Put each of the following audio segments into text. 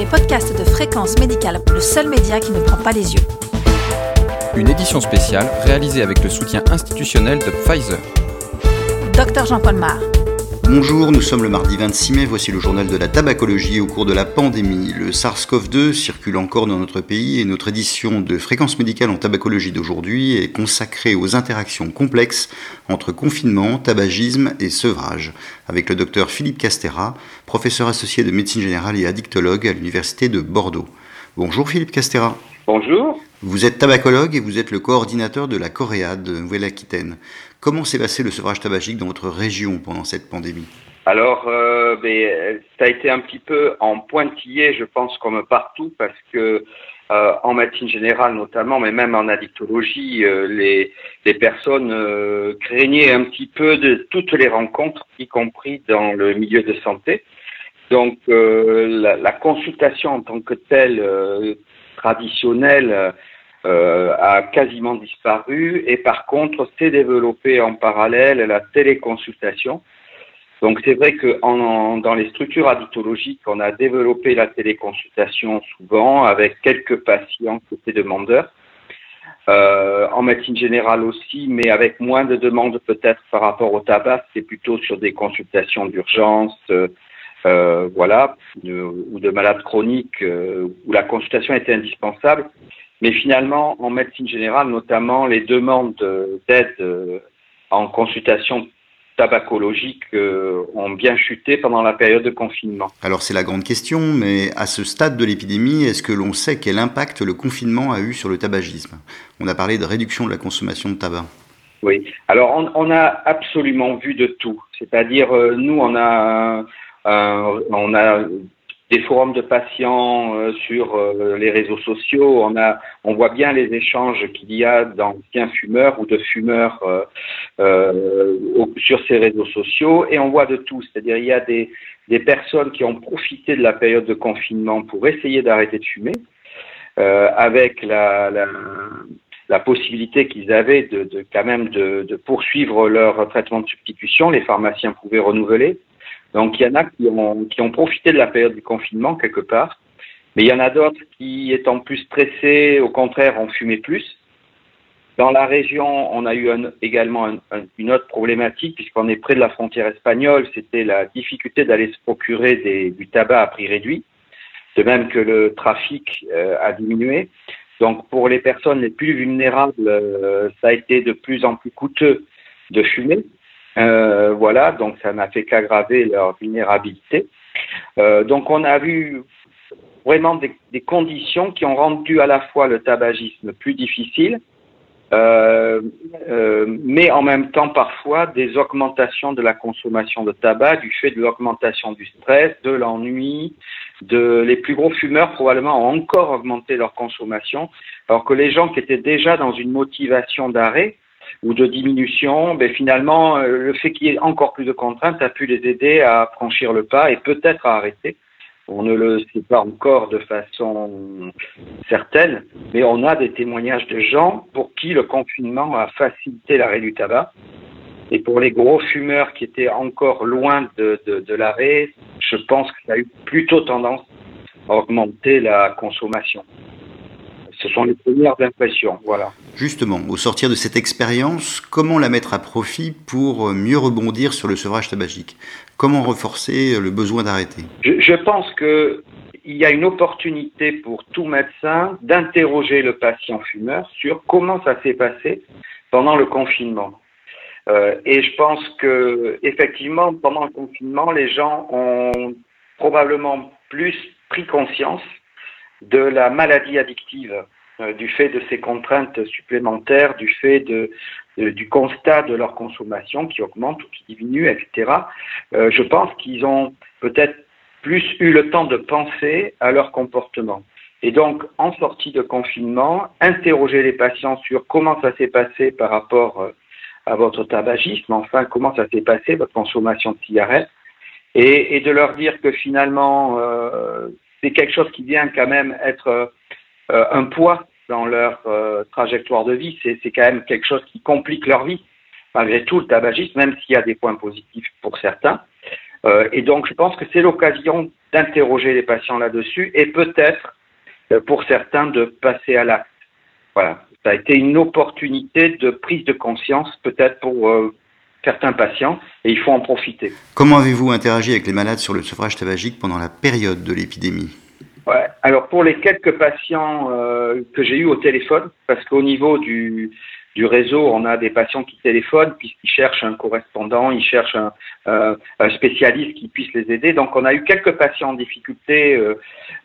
les podcasts de Fréquence Médicale, le seul média qui ne prend pas les yeux. Une édition spéciale réalisée avec le soutien institutionnel de Pfizer. Docteur Jean-Paul Mar. Bonjour, nous sommes le mardi 26 mai, voici le journal de la tabacologie au cours de la pandémie. Le SARS-CoV-2 circule encore dans notre pays et notre édition de fréquence médicale en tabacologie d'aujourd'hui est consacrée aux interactions complexes entre confinement, tabagisme et sevrage, avec le docteur Philippe Castera, professeur associé de médecine générale et addictologue à l'université de Bordeaux. Bonjour Philippe Castera. Bonjour. Vous êtes tabacologue et vous êtes le coordinateur de la Coréade de Nouvelle-Aquitaine. Comment s'est passé le sevrage tabagique dans votre région pendant cette pandémie? Alors, euh, ben, ça a été un petit peu en pointillé, je pense, comme partout, parce que euh, en médecine générale notamment, mais même en addictologie, euh, les, les, personnes craignaient un petit peu de toutes les rencontres, y compris dans le milieu de santé. Donc, la, la, consultation en tant que telle traditionnelle euh, a quasiment disparu et par contre s'est développée en parallèle la téléconsultation. Donc c'est vrai que dans les structures addictologiques, on a développé la téléconsultation souvent avec quelques patients qui étaient demandeurs. Euh, en médecine générale aussi, mais avec moins de demandes peut-être par rapport au tabac, c'est plutôt sur des consultations d'urgence, euh, voilà, de, ou de malades chroniques euh, où la consultation était indispensable. Mais finalement, en médecine générale, notamment, les demandes d'aide euh, en consultation tabacologique euh, ont bien chuté pendant la période de confinement. Alors c'est la grande question, mais à ce stade de l'épidémie, est-ce que l'on sait quel impact le confinement a eu sur le tabagisme? On a parlé de réduction de la consommation de tabac. Oui, alors on, on a absolument vu de tout. C'est-à-dire, euh, nous, on a, euh, on a des forums de patients euh, sur euh, les réseaux sociaux. On a, on voit bien les échanges qu'il y a d'anciens fumeurs ou de fumeurs euh, sur ces réseaux sociaux, et on voit de tout. C'est-à-dire il y a des, personnes qui ont profité de la période de confinement pour essayer d'arrêter de fumer, avec la, possibilité qu'ils avaient de, quand même de poursuivre leur traitement de substitution. Les pharmaciens pouvaient renouveler. Donc il y en a qui ont, qui ont profité de la période du confinement quelque part, mais il y en a d'autres qui, étant plus stressés, au contraire, ont fumé plus. Dans la région, on a eu un, également un, un, une autre problématique, puisqu'on est près de la frontière espagnole, c'était la difficulté d'aller se procurer des, du tabac à prix réduit, de même que le trafic euh, a diminué. Donc pour les personnes les plus vulnérables, euh, ça a été de plus en plus coûteux de fumer. Euh, voilà, donc ça n'a fait qu'aggraver leur vulnérabilité. Euh, donc on a vu vraiment des, des, conditions qui ont rendu à la fois le tabagisme plus difficile, euh, euh mais en même temps parfois des augmentations de la consommation de tabac du fait de l'augmentation du stress, de l'ennui, de les plus gros fumeurs probablement ont encore augmenté leur consommation, alors que les gens qui étaient déjà dans une motivation d'arrêt ou de diminution, ben finalement, euh, le fait qu'il y ait encore plus de contraintes a pu les aider à franchir le pas et peut-être à arrêter. On ne le sait pas encore de façon certaine, mais on a des témoignages de gens pour qui le confinement a facilité l'arrêt du tabac. Et pour les gros fumeurs qui étaient encore loin de, de, de l'arrêt, je pense que ça a eu plutôt tendance à augmenter la consommation ce sont les premières impressions. Voilà. Justement, au sortir de cette expérience, comment la mettre à profit pour mieux rebondir sur le sevrage tabagique? Comment renforcer le besoin d'arrêter? Je, je, pense que il y a une opportunité pour tout médecin d'interroger le patient fumeur sur comment ça s'est passé pendant le confinement. Euh, et je pense que effectivement, pendant le confinement, les gens ont probablement plus pris conscience de la maladie addictive euh, du fait de ces contraintes supplémentaires, du fait de, de, du constat de leur consommation qui augmente ou qui diminue, etc. Euh, je pense qu'ils ont peut-être plus eu le temps de penser à leur comportement. Et donc, en sortie de confinement, interroger les patients sur comment ça s'est passé par rapport euh, à votre tabagisme, enfin, comment ça s'est passé, votre consommation de cigarettes, et, et de leur dire que finalement, euh, c'est quelque chose qui vient quand même être euh, un poids dans leur euh, trajectoire de vie. C'est quand même quelque chose qui complique leur vie, malgré tout, le tabagisme, même s'il y a des points positifs pour certains. Euh, et donc, je pense que c'est l'occasion d'interroger les patients là-dessus et peut-être, pour certains, de passer à l'acte. Voilà. Ça a été une opportunité de prise de conscience, peut-être pour certains patients, et il faut en profiter. Comment avez-vous interagi avec les malades sur le sevrage tabagique pendant la période de l'épidémie? Ouais. Alors, pour les quelques patients euh, que j'ai eus au téléphone, parce qu'au niveau du, du réseau, on a des patients qui téléphonent puisqu'ils cherchent un correspondant, ils cherchent un, euh, un, spécialiste qui puisse les aider. Donc on a eu quelques patients en difficulté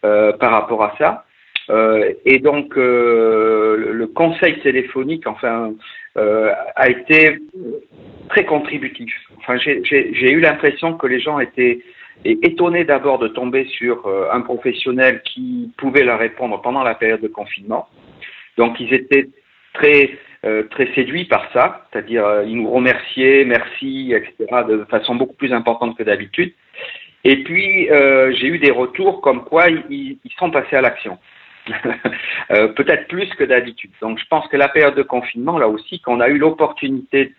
euh, par rapport à ça. Euh, et donc euh, le conseil téléphonique, enfin, a été très contributif. Enfin, j'ai eu l'impression que les gens étaient étonnés d'abord de tomber sur un professionnel qui pouvait leur répondre pendant la période de confinement. Donc ils étaient très euh, très séduits par ça, c'est-à-dire euh, ils nous remerciaient, merci, etc., de façon beaucoup plus importante que d'habitude. Et puis euh, j'ai eu des retours comme quoi ils, ils sont passés à l'action. euh, peut-être plus que d'habitude. Donc je pense que la période de confinement, là aussi, qu'on a eu l'opportunité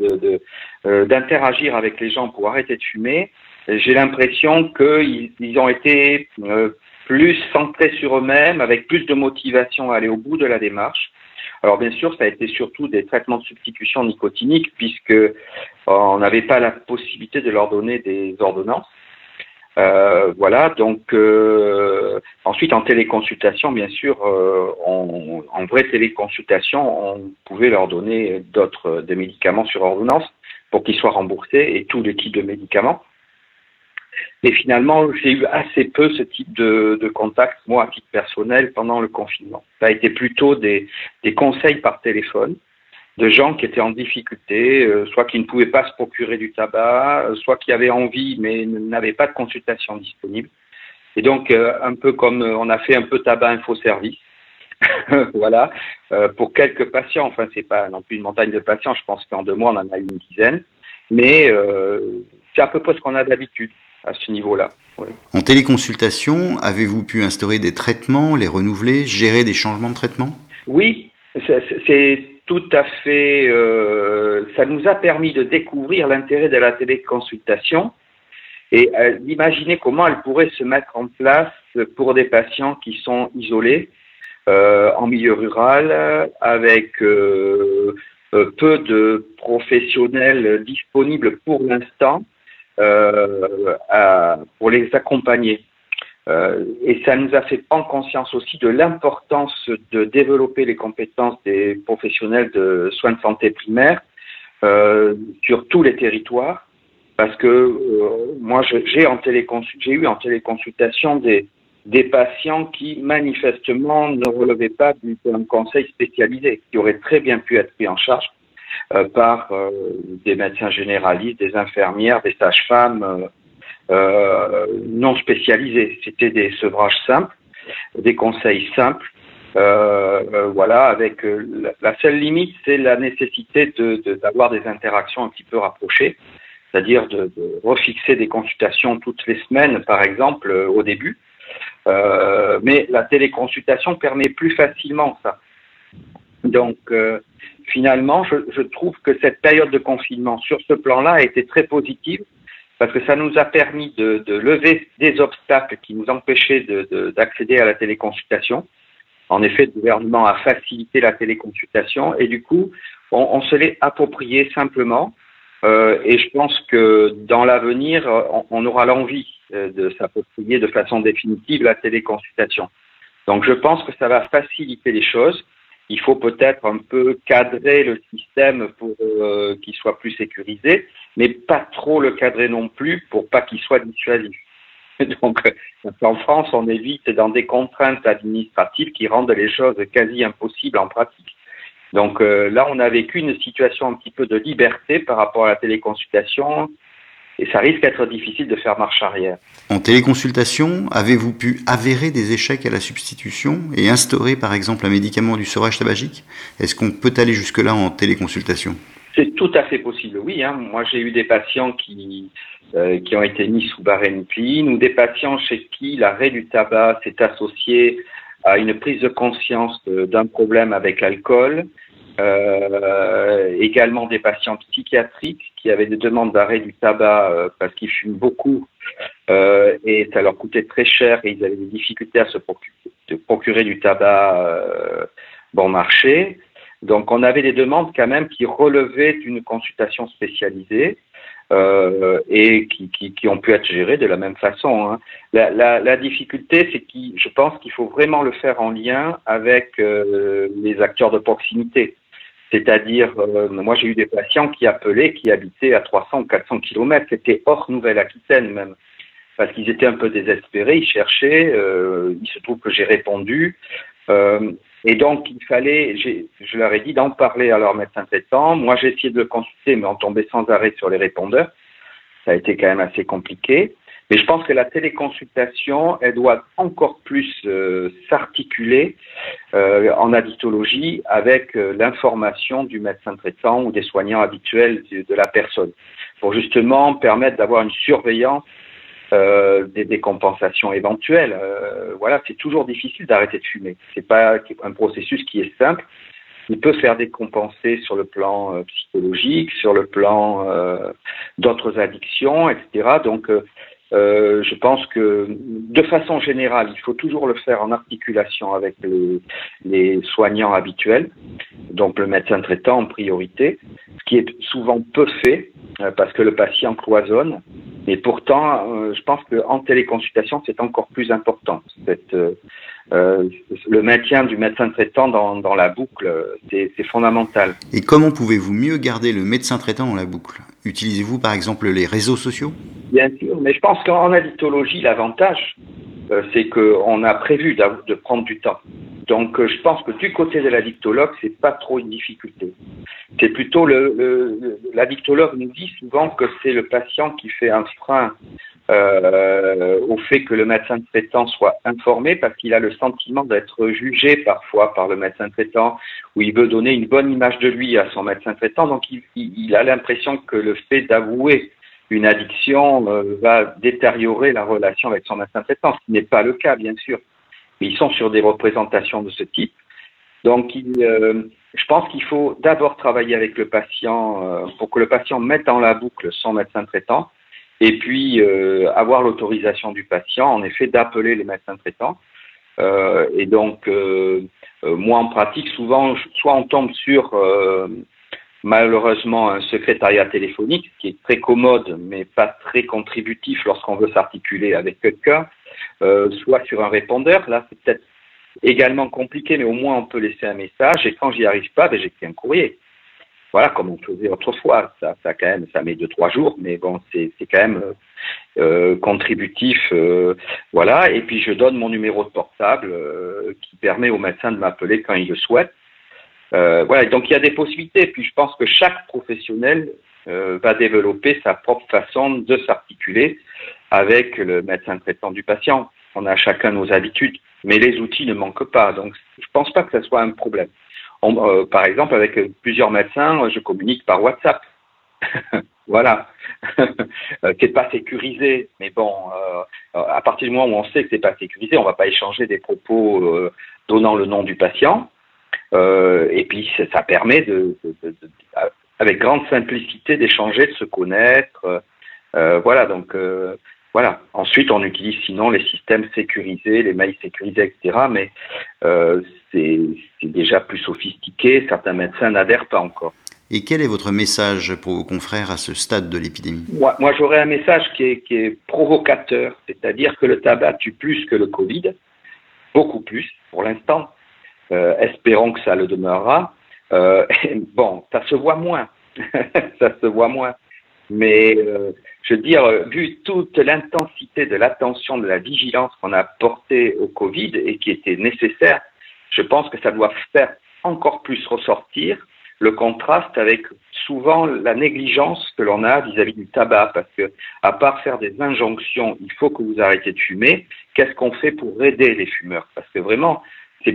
d'interagir de, de, avec les gens pour arrêter de fumer, j'ai l'impression qu'ils ils ont été plus centrés sur eux-mêmes, avec plus de motivation à aller au bout de la démarche. Alors bien sûr, ça a été surtout des traitements de substitution nicotinique puisque euh, on n'avait pas la possibilité de leur donner des ordonnances. Euh, voilà, donc euh, ensuite en téléconsultation, bien sûr, euh, on, en vraie téléconsultation, on pouvait leur donner d'autres des médicaments sur ordonnance pour qu'ils soient remboursés et tous les types de médicaments. Mais finalement, j'ai eu assez peu ce type de, de, contact, moi, à titre personnel, pendant le confinement. Ça a été plutôt des, des conseils par téléphone de gens qui étaient en difficulté, euh, soit qui ne pouvaient pas se procurer du tabac, euh, soit qui avaient envie mais n'avaient pas de consultation disponible. Et donc, euh, un peu comme on a fait un peu tabac info service, voilà, pour quelques patients. Enfin, c'est pas non plus une montagne de patients. Je pense qu'en deux mois, on en a eu une dizaine, mais c'est à peu près ce qu'on a d'habitude à ce niveau-là. En téléconsultation, avez-vous pu instaurer des traitements, les renouveler, gérer des changements de traitement? Oui, c'est tout à fait. Euh, ça nous a permis de découvrir l'intérêt de la téléconsultation et euh, d'imaginer comment elle pourrait se mettre en place pour des patients qui sont isolés euh, en milieu rural, avec peu de professionnels disponibles pour l'instant pour les accompagner. Euh, et ça nous a fait prendre conscience aussi de l'importance de développer les compétences des professionnels de soins de santé primaire euh, sur tous les territoires, parce que euh, moi j'ai eu en téléconsultation des des patients qui manifestement ne relevaient pas d'un conseil spécialisé, qui aurait très bien pu être pris en charge euh, par euh, des médecins généralistes, des infirmières, des sages-femmes euh, non spécialisés. C'était des sevrages simples, des conseils simples. voilà, avec la seule limite, c'est la nécessité d'avoir de, des interactions un petit peu rapprochées, c'est-à-dire de, de, refixer des consultations toutes les semaines, par exemple, au début. Euh, mais la téléconsultation permet plus facilement ça. Donc, euh, finalement, je, je, trouve que cette période de confinement sur ce plan-là a été très positive parce que ça nous a permis de, de lever des obstacles qui nous empêchaient d'accéder à la téléconsultation. En effet, le gouvernement a facilité la téléconsultation et du coup, on, on se l'est approprié simplement. Euh, et je pense que dans l'avenir, on, aura l'envie euh, de s'approprier de façon définitive la téléconsultation. Donc je pense que ça va faciliter les choses il faut peut-être un peu cadrer le système pour euh, qu'il soit plus sécurisé, mais pas trop le cadrer non plus pour pas qu'il soit dissuasif. Donc, en France, on évite dans des contraintes administratives qui rendent les choses quasi impossibles en pratique. Donc euh, là, on a vécu une situation un petit peu de liberté par rapport à la téléconsultation et ça risque d'être difficile de faire marche arrière. En téléconsultation, avez-vous pu avérer des échecs à la substitution et instaurer par exemple un médicament du sevrage tabagique? Est-ce qu'on peut aller jusque-là en téléconsultation? C'est tout à fait possible, oui. Hein. Moi, j'ai eu des patients qui, euh, qui ont été mis sous barénepline ou des patients chez qui l'arrêt du tabac s'est associé à une prise de conscience d'un problème avec l'alcool euh, également des patients psychiatriques qui avaient des demandes d'arrêt du tabac euh, parce qu'ils fument beaucoup et ça leur coûtait très cher et ils avaient des difficultés à se procurer, du tabac bon marché. Donc on avait des demandes quand même qui relevaient d'une consultation spécialisée. Euh, et qui, qui, qui, ont pu être gérées de la même façon. Hein. La, la, la, difficulté, c'est que je pense qu'il faut vraiment le faire en lien avec euh, les acteurs de proximité. C'est-à-dire, euh, moi j'ai eu des patients qui appelaient, qui habitaient à 300 ou 400 kilomètres, c'était hors Nouvelle-Aquitaine même, parce qu'ils étaient un peu désespérés, ils cherchaient, euh, il se trouve que j'ai répondu, euh, et donc il fallait, je leur ai dit d'en parler à leur médecin traitant, moi j'ai essayé de le consulter, mais on tombait sans arrêt sur les répondeurs, ça a été quand même assez compliqué. Mais je pense que la téléconsultation, elle doit encore plus euh, s'articuler euh, en addictologie avec euh, l'information du médecin traitant ou des soignants habituels de, de la personne, pour justement permettre d'avoir une surveillance des décompensations éventuelles. voilà, c'est toujours difficile d'arrêter de fumer. C'est pas un processus qui est simple. Il peut faire décompenser sur le plan psychologique, sur le plan d'autres addictions, etc. Donc euh, je pense que de façon générale, il faut toujours le faire en articulation avec les, les, soignants habituels, donc le médecin traitant en priorité, ce qui est souvent peu fait euh, parce que le patient cloisonne. Et pourtant, euh, je pense qu'en téléconsultation, c'est encore plus important. Cette, euh, le maintien du médecin traitant dans, dans la boucle, c'est fondamental. Et comment pouvez-vous mieux garder le médecin traitant dans la boucle? Utilisez-vous par exemple les réseaux sociaux? Bien sûr, mais je pense qu'en addictologie, l'avantage, euh, c'est qu'on a prévu de prendre du temps. Donc, euh, je pense que du côté de l'addictologue, c'est pas trop une difficulté. C'est plutôt l'addictologue nous dit souvent que c'est le patient qui fait un frein euh, au fait que le médecin traitant soit informé parce qu'il a le sentiment d'être jugé parfois par le médecin traitant ou il veut donner une bonne image de lui à son médecin traitant. Donc, il, il a l'impression que le fait d'avouer une addiction euh, va détériorer la relation avec son médecin traitant, ce n'est pas le cas, bien sûr. Mais ils sont sur des représentations de ce type. Donc, euh, je pense qu'il faut d'abord travailler avec le patient euh, pour que le patient mette dans la boucle son médecin traitant, et puis avoir l'autorisation du patient, en effet, d'appeler les médecins traitants. et donc, moi, en pratique, souvent, soit on tombe sur malheureusement un secrétariat téléphonique qui est très commode mais pas très contributif lorsqu'on veut s'articuler avec quelqu'un, euh, soit sur un répondeur. Là, c'est peut-être également compliqué, mais au moins on peut laisser un message. Et quand j'y arrive pas, ben, j'écris un courrier. Voilà, comme on faisait autrefois. Ça, ça quand même, ça met deux trois jours, mais bon, c'est quand même euh, contributif. Euh, voilà. Et puis je donne mon numéro de portable euh, qui permet au médecin de m'appeler quand il le souhaite. Euh, voilà, donc il y a des possibilités. Puis je pense que chaque professionnel euh, va développer sa propre façon de s'articuler avec le médecin traitant du patient. On a chacun nos habitudes, mais les outils ne manquent pas. Donc je pense pas que ce soit un problème. Euh, par exemple, avec plusieurs médecins, je communique par WhatsApp. voilà, qui n'est pas sécurisé. Mais bon, à partir du moment où on sait que c'est pas sécurisé, on va pas échanger des propos donnant le nom du patient. Euh, et puis ça permet avec grande simplicité d'échanger, de se connaître. Euh, voilà, donc euh, voilà. Ensuite, on utilise sinon les systèmes sécurisés, les mails sécurisés, etc. Mais c'est déjà plus sophistiqué. Certains médecins n'adhèrent pas encore. Et quel est votre message pour vos confrères à ce stade de l'épidémie? Moi, moi j'aurais un message qui est, qui est provocateur, c'est-à-dire que le tabac tue plus que le Covid, beaucoup plus pour l'instant. Euh, espérons que ça le demeurera. Euh, bon, ça se voit moins, ça se voit moins. Mais euh, je veux dire, vu toute l'intensité de l'attention, de la vigilance qu'on a portée au Covid et qui était nécessaire, je pense que ça doit faire encore plus ressortir le contraste avec souvent la négligence que l'on a vis-à-vis du tabac, parce que à part faire des injonctions, il faut que vous arrêtez de fumer, qu'est-ce qu'on fait pour aider les fumeurs? Parce que vraiment,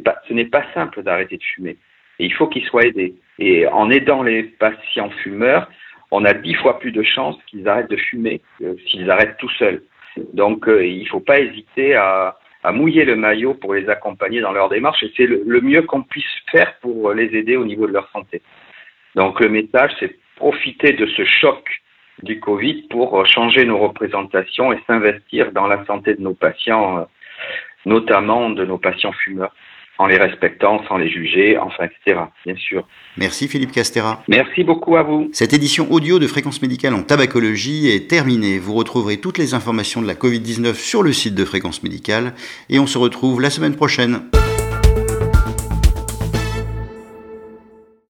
pas, ce n'est pas simple d'arrêter de fumer. Il faut qu'ils soient aidés. Et en aidant les patients fumeurs, on a dix fois plus de chances qu'ils arrêtent de fumer s'ils arrêtent tout seuls. Donc euh, il ne faut pas hésiter à, mouiller le maillot pour les accompagner dans leur démarche et c'est le, le mieux qu'on puisse faire pour les aider au niveau de leur santé. Donc le message, c'est profiter de ce choc du Covid pour changer nos représentations et s'investir dans la santé de nos patients, notamment de nos patients fumeurs en les respectant, sans les juger, enfin, etc. Bien sûr. Merci Philippe Castera. Merci beaucoup à vous. Cette édition audio de Fréquence Médicale en tabacologie est terminée. Vous retrouverez toutes les informations de la Covid-19 sur le site de Fréquence Médicale et on se retrouve la semaine prochaine.